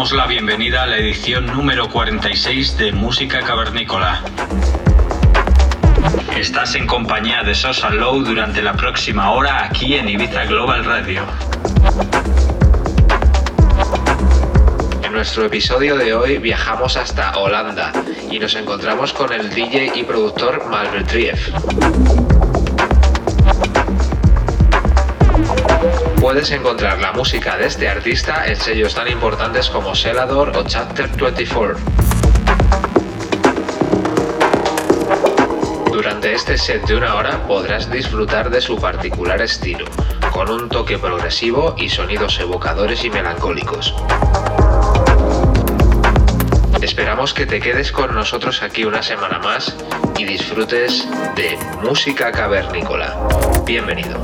Damos la bienvenida a la edición número 46 de Música Cavernícola. Estás en compañía de Sosa Low durante la próxima hora aquí en Ibiza Global Radio. En nuestro episodio de hoy viajamos hasta Holanda y nos encontramos con el DJ y productor Malvertrief. Puedes encontrar la música de este artista en sellos tan importantes como Celador o Chapter 24. Durante este set de una hora podrás disfrutar de su particular estilo, con un toque progresivo y sonidos evocadores y melancólicos. Esperamos que te quedes con nosotros aquí una semana más y disfrutes de música cavernícola. Bienvenido.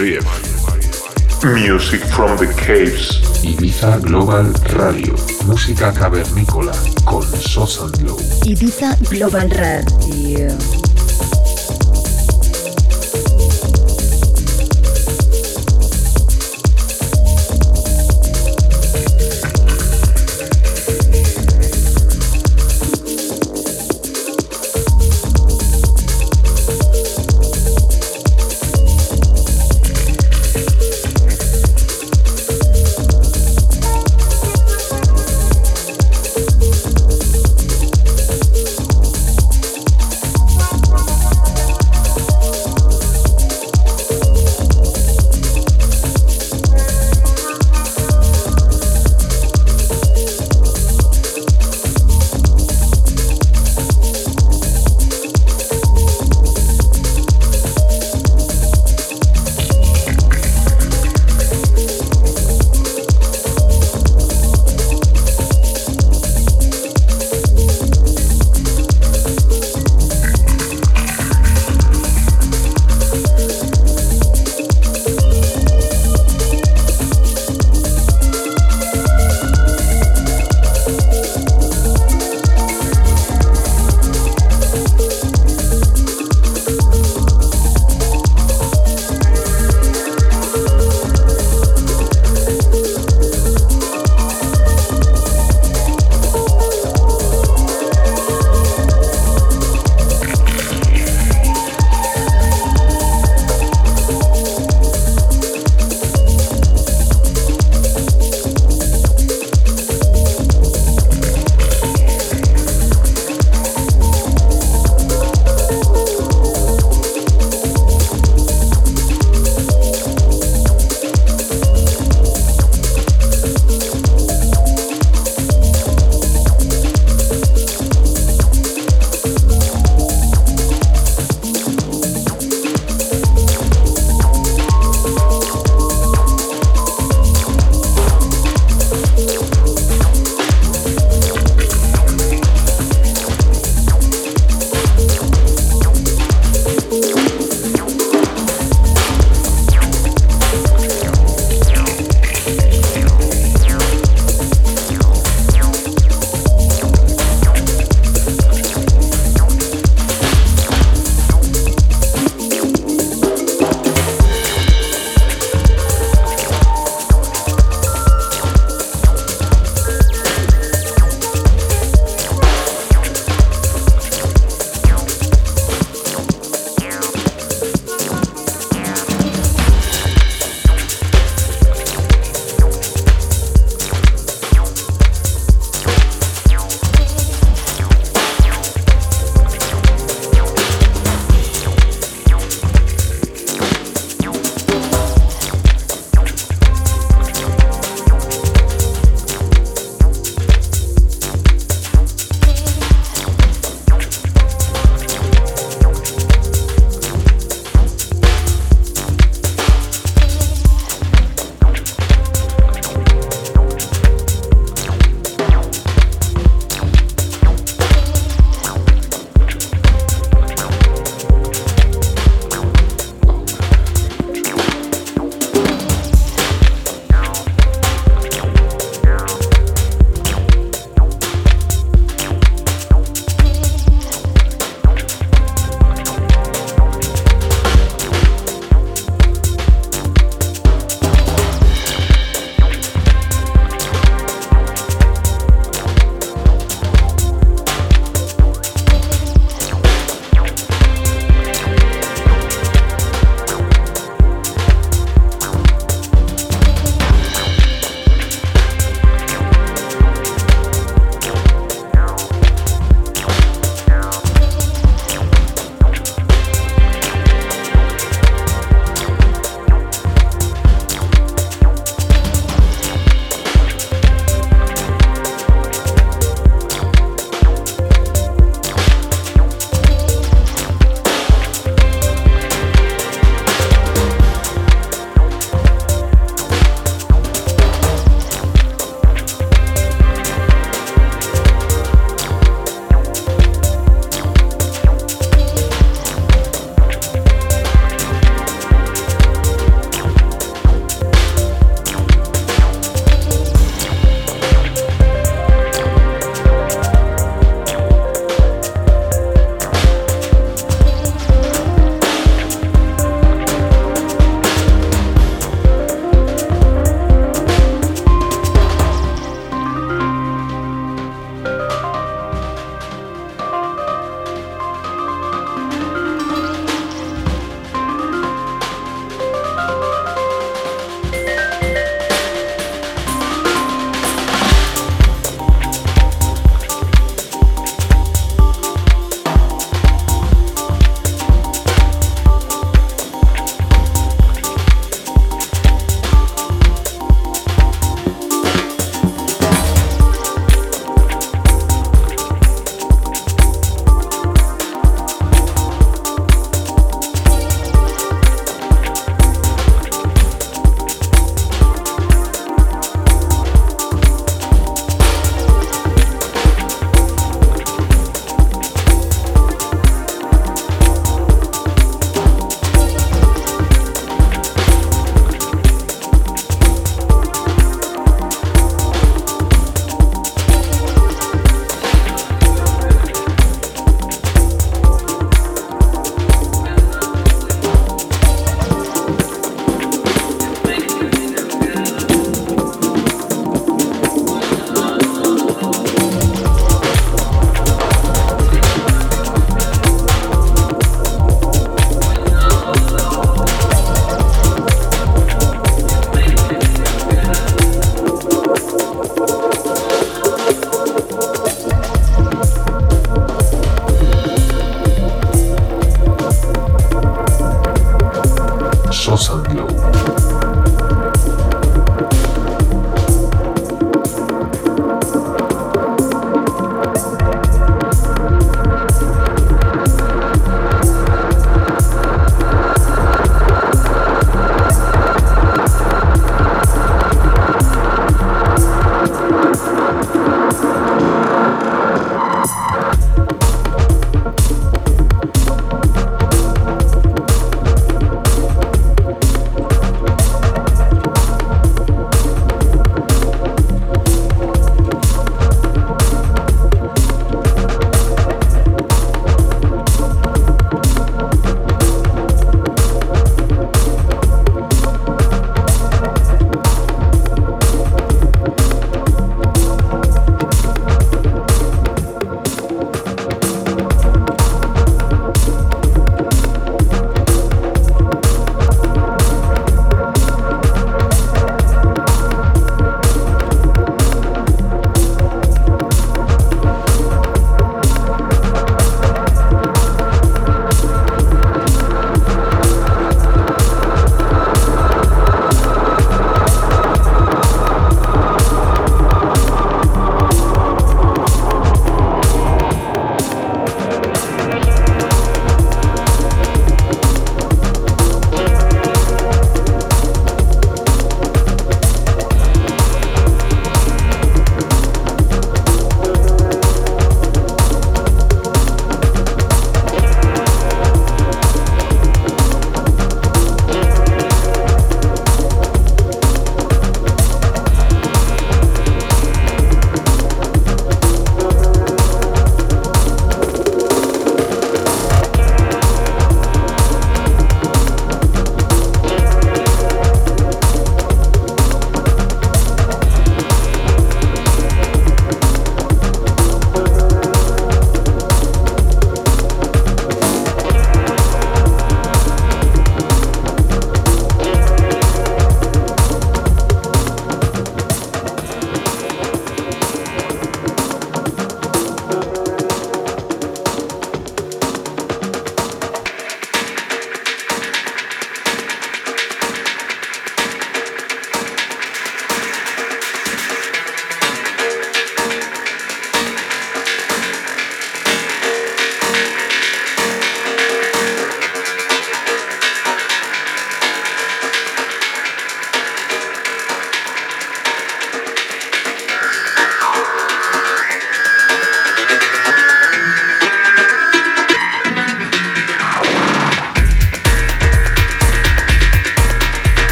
Music from the Caves. Ibiza Global Radio, música cavernícola con Sosa Glow. Ibiza Global Radio.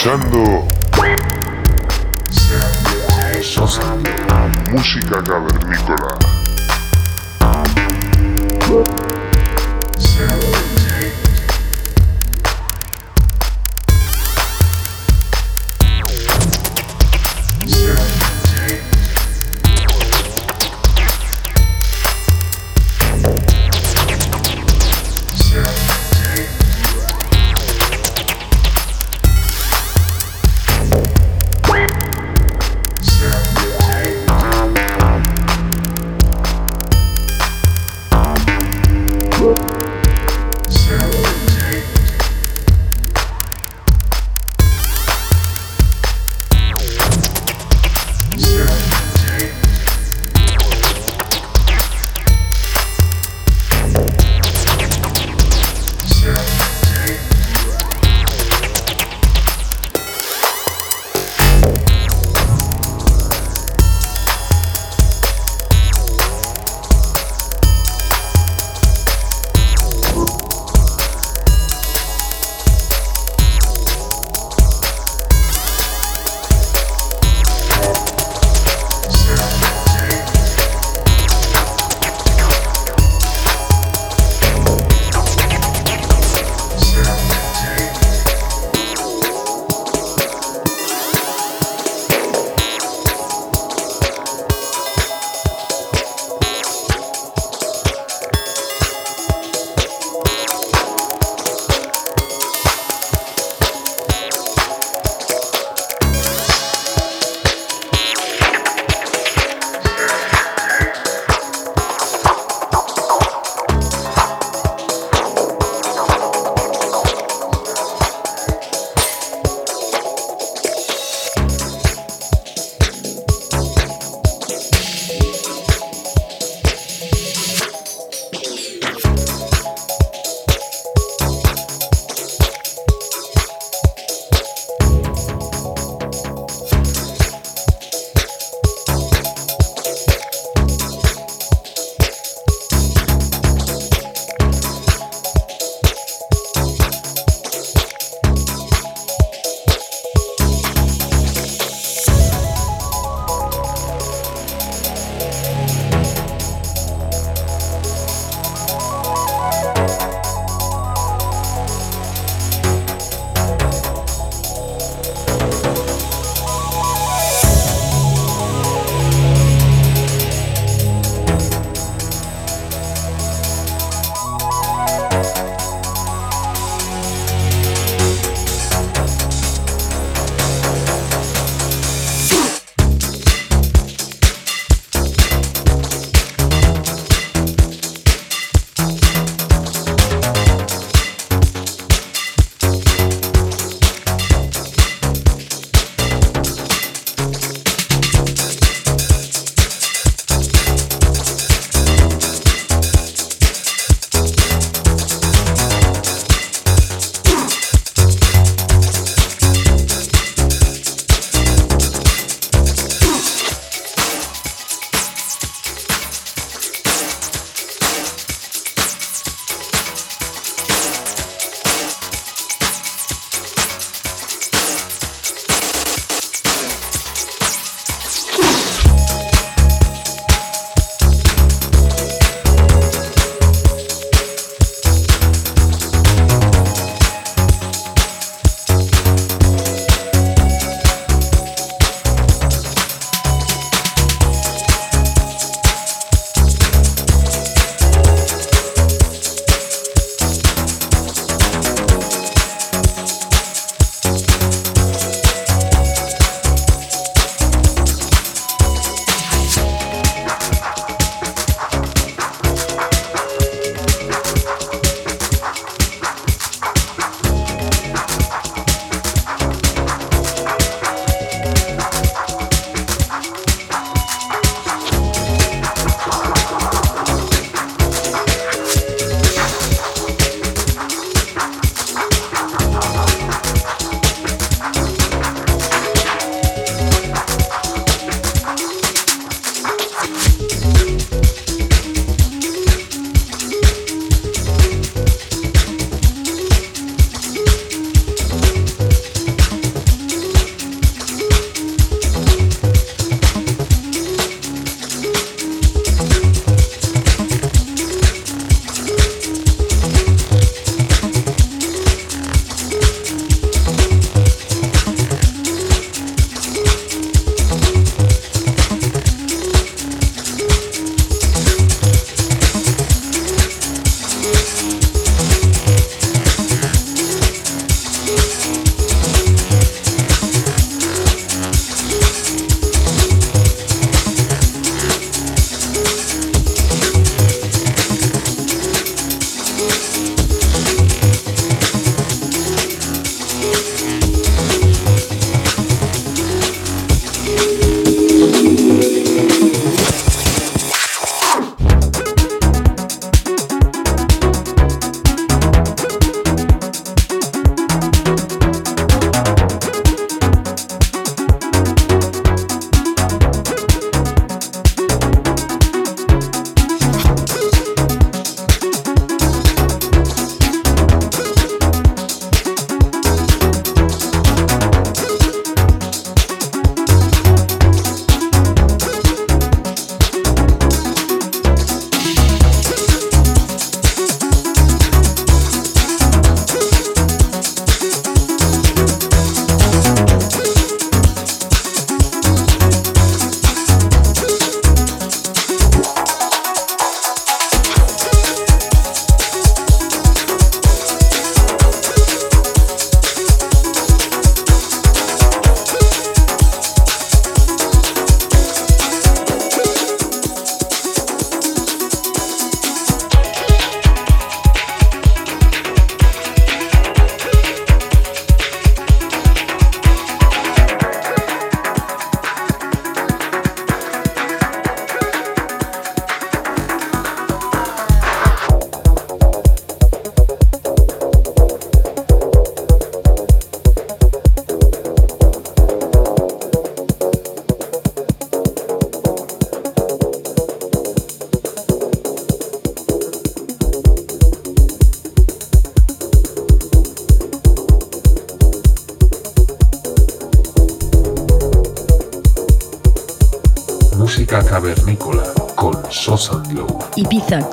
Escuchando música cavernícola.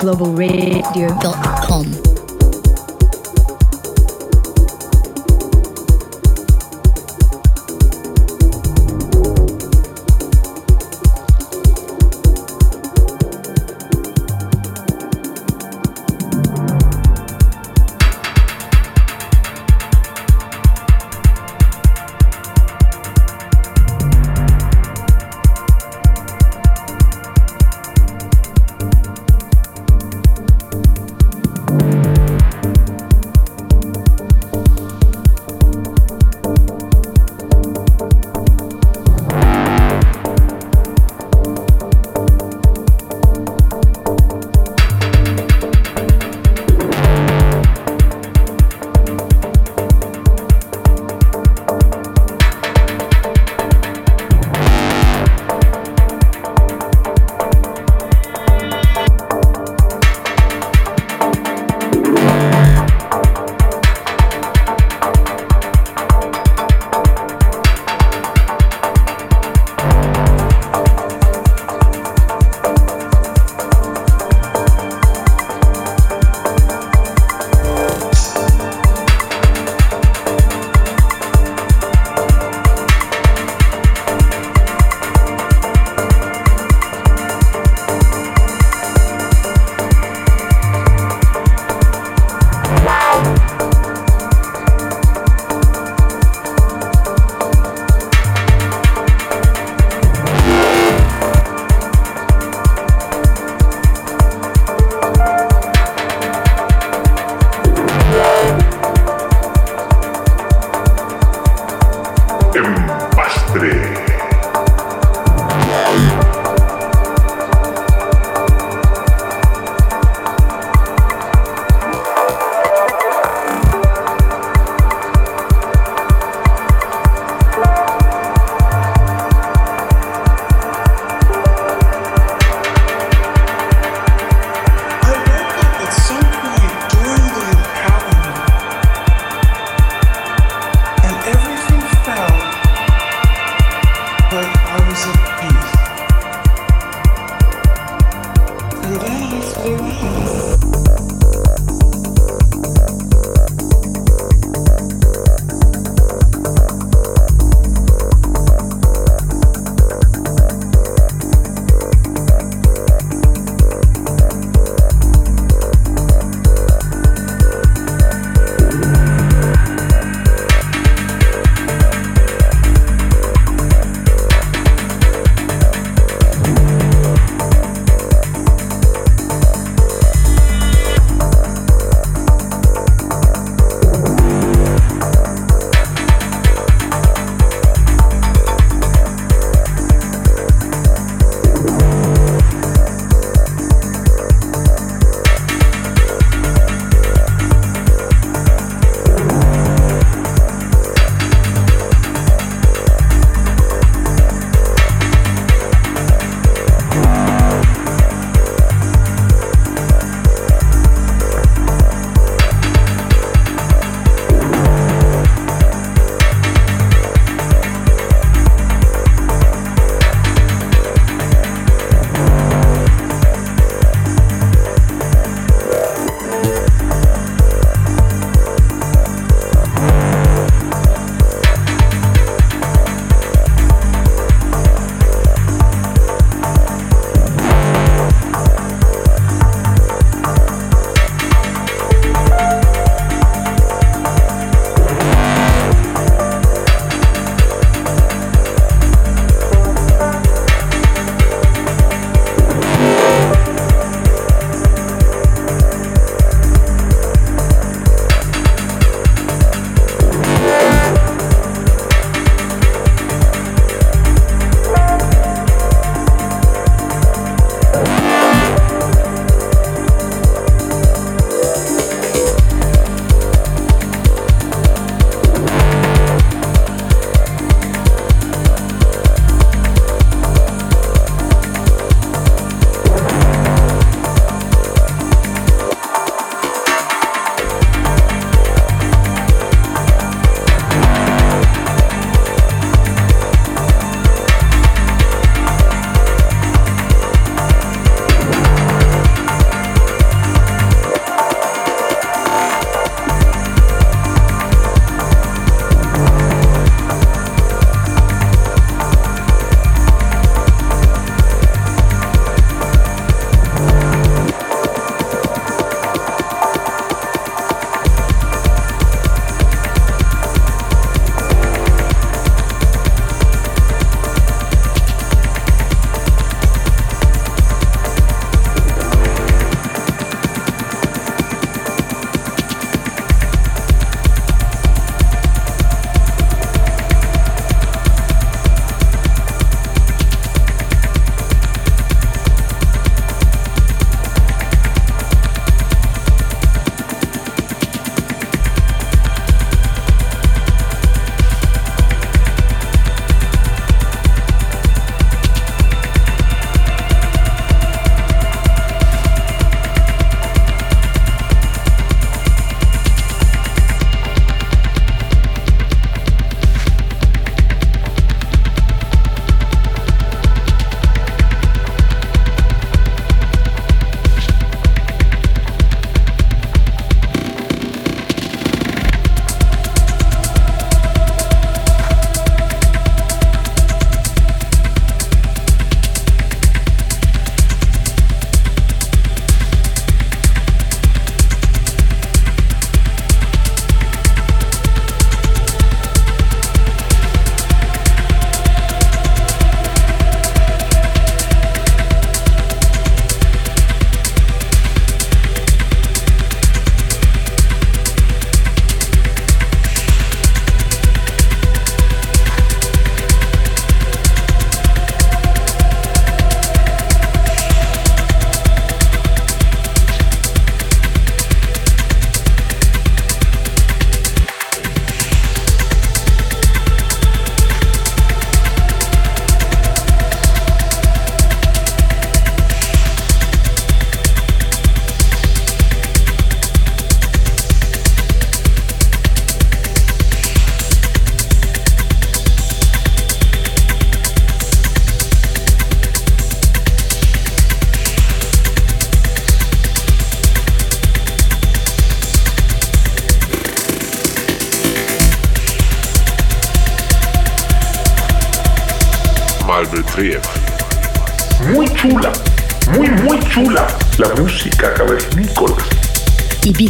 Global Radio.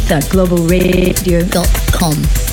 theglobalradio.com.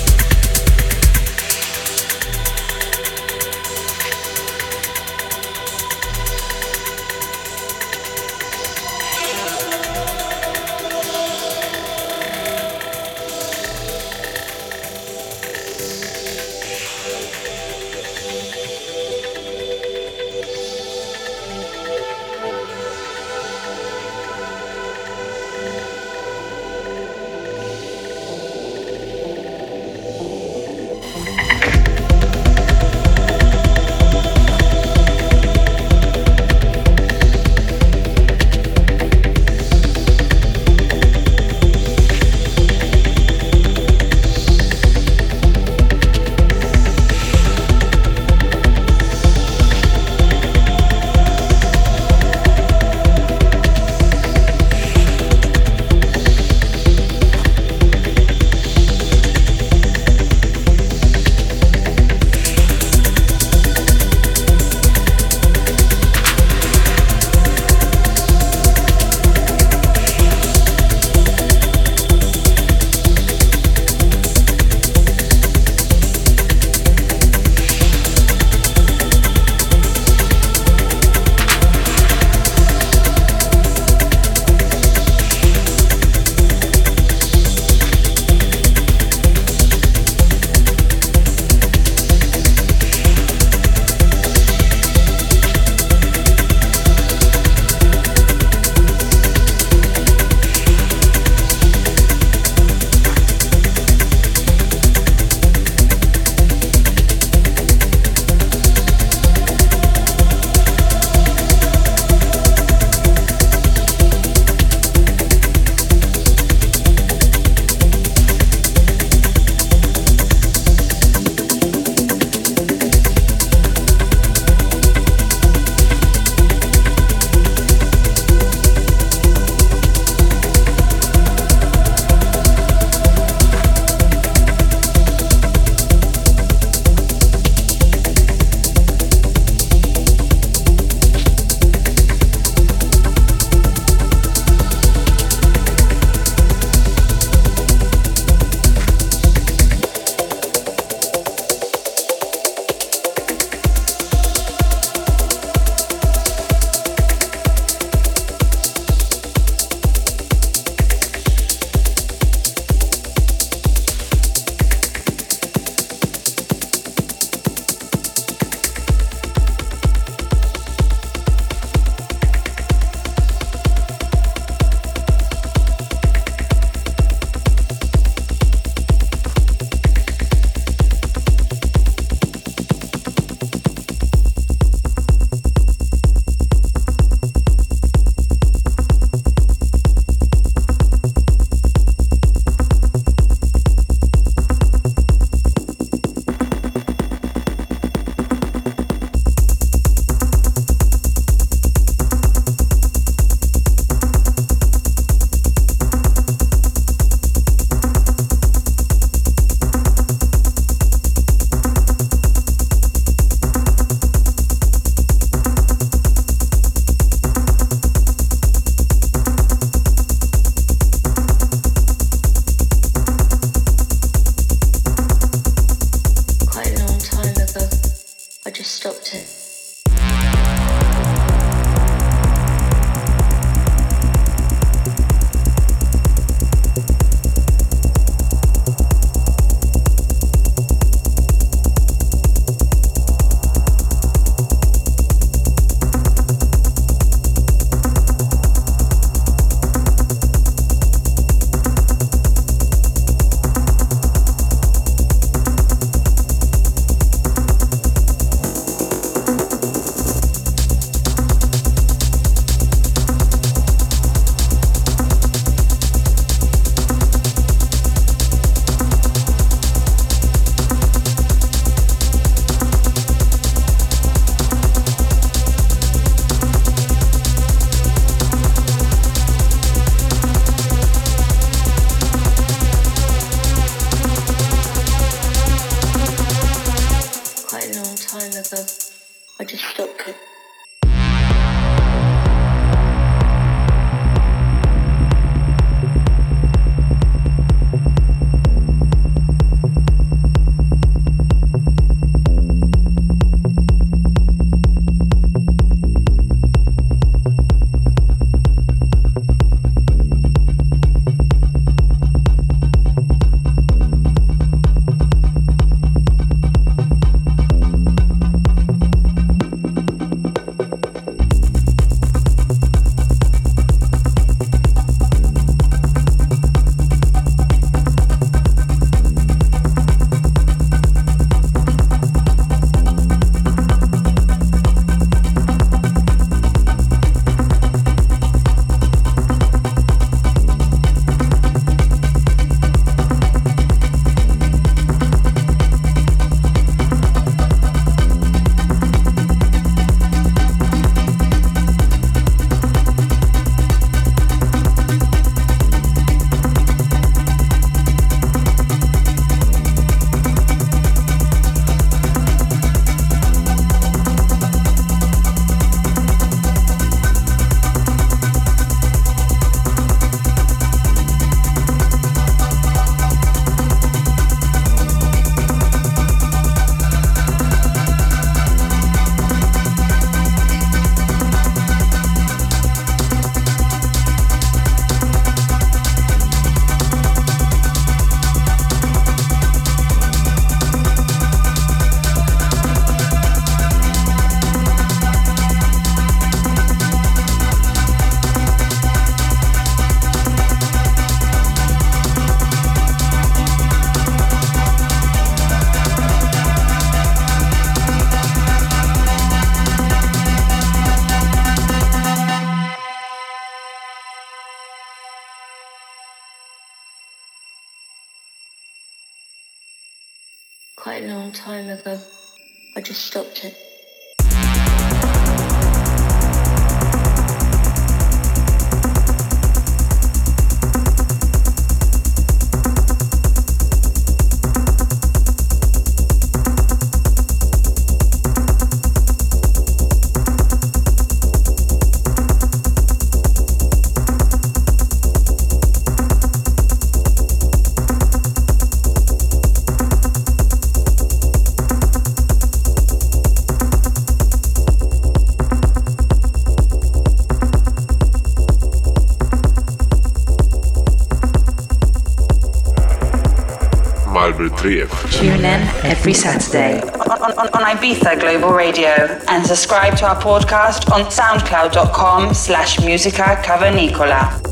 Tune in every Saturday. On, on, on, Ibiza Global Radio. And subscribe to our podcast on soundcloud.com slash musica cavernicola.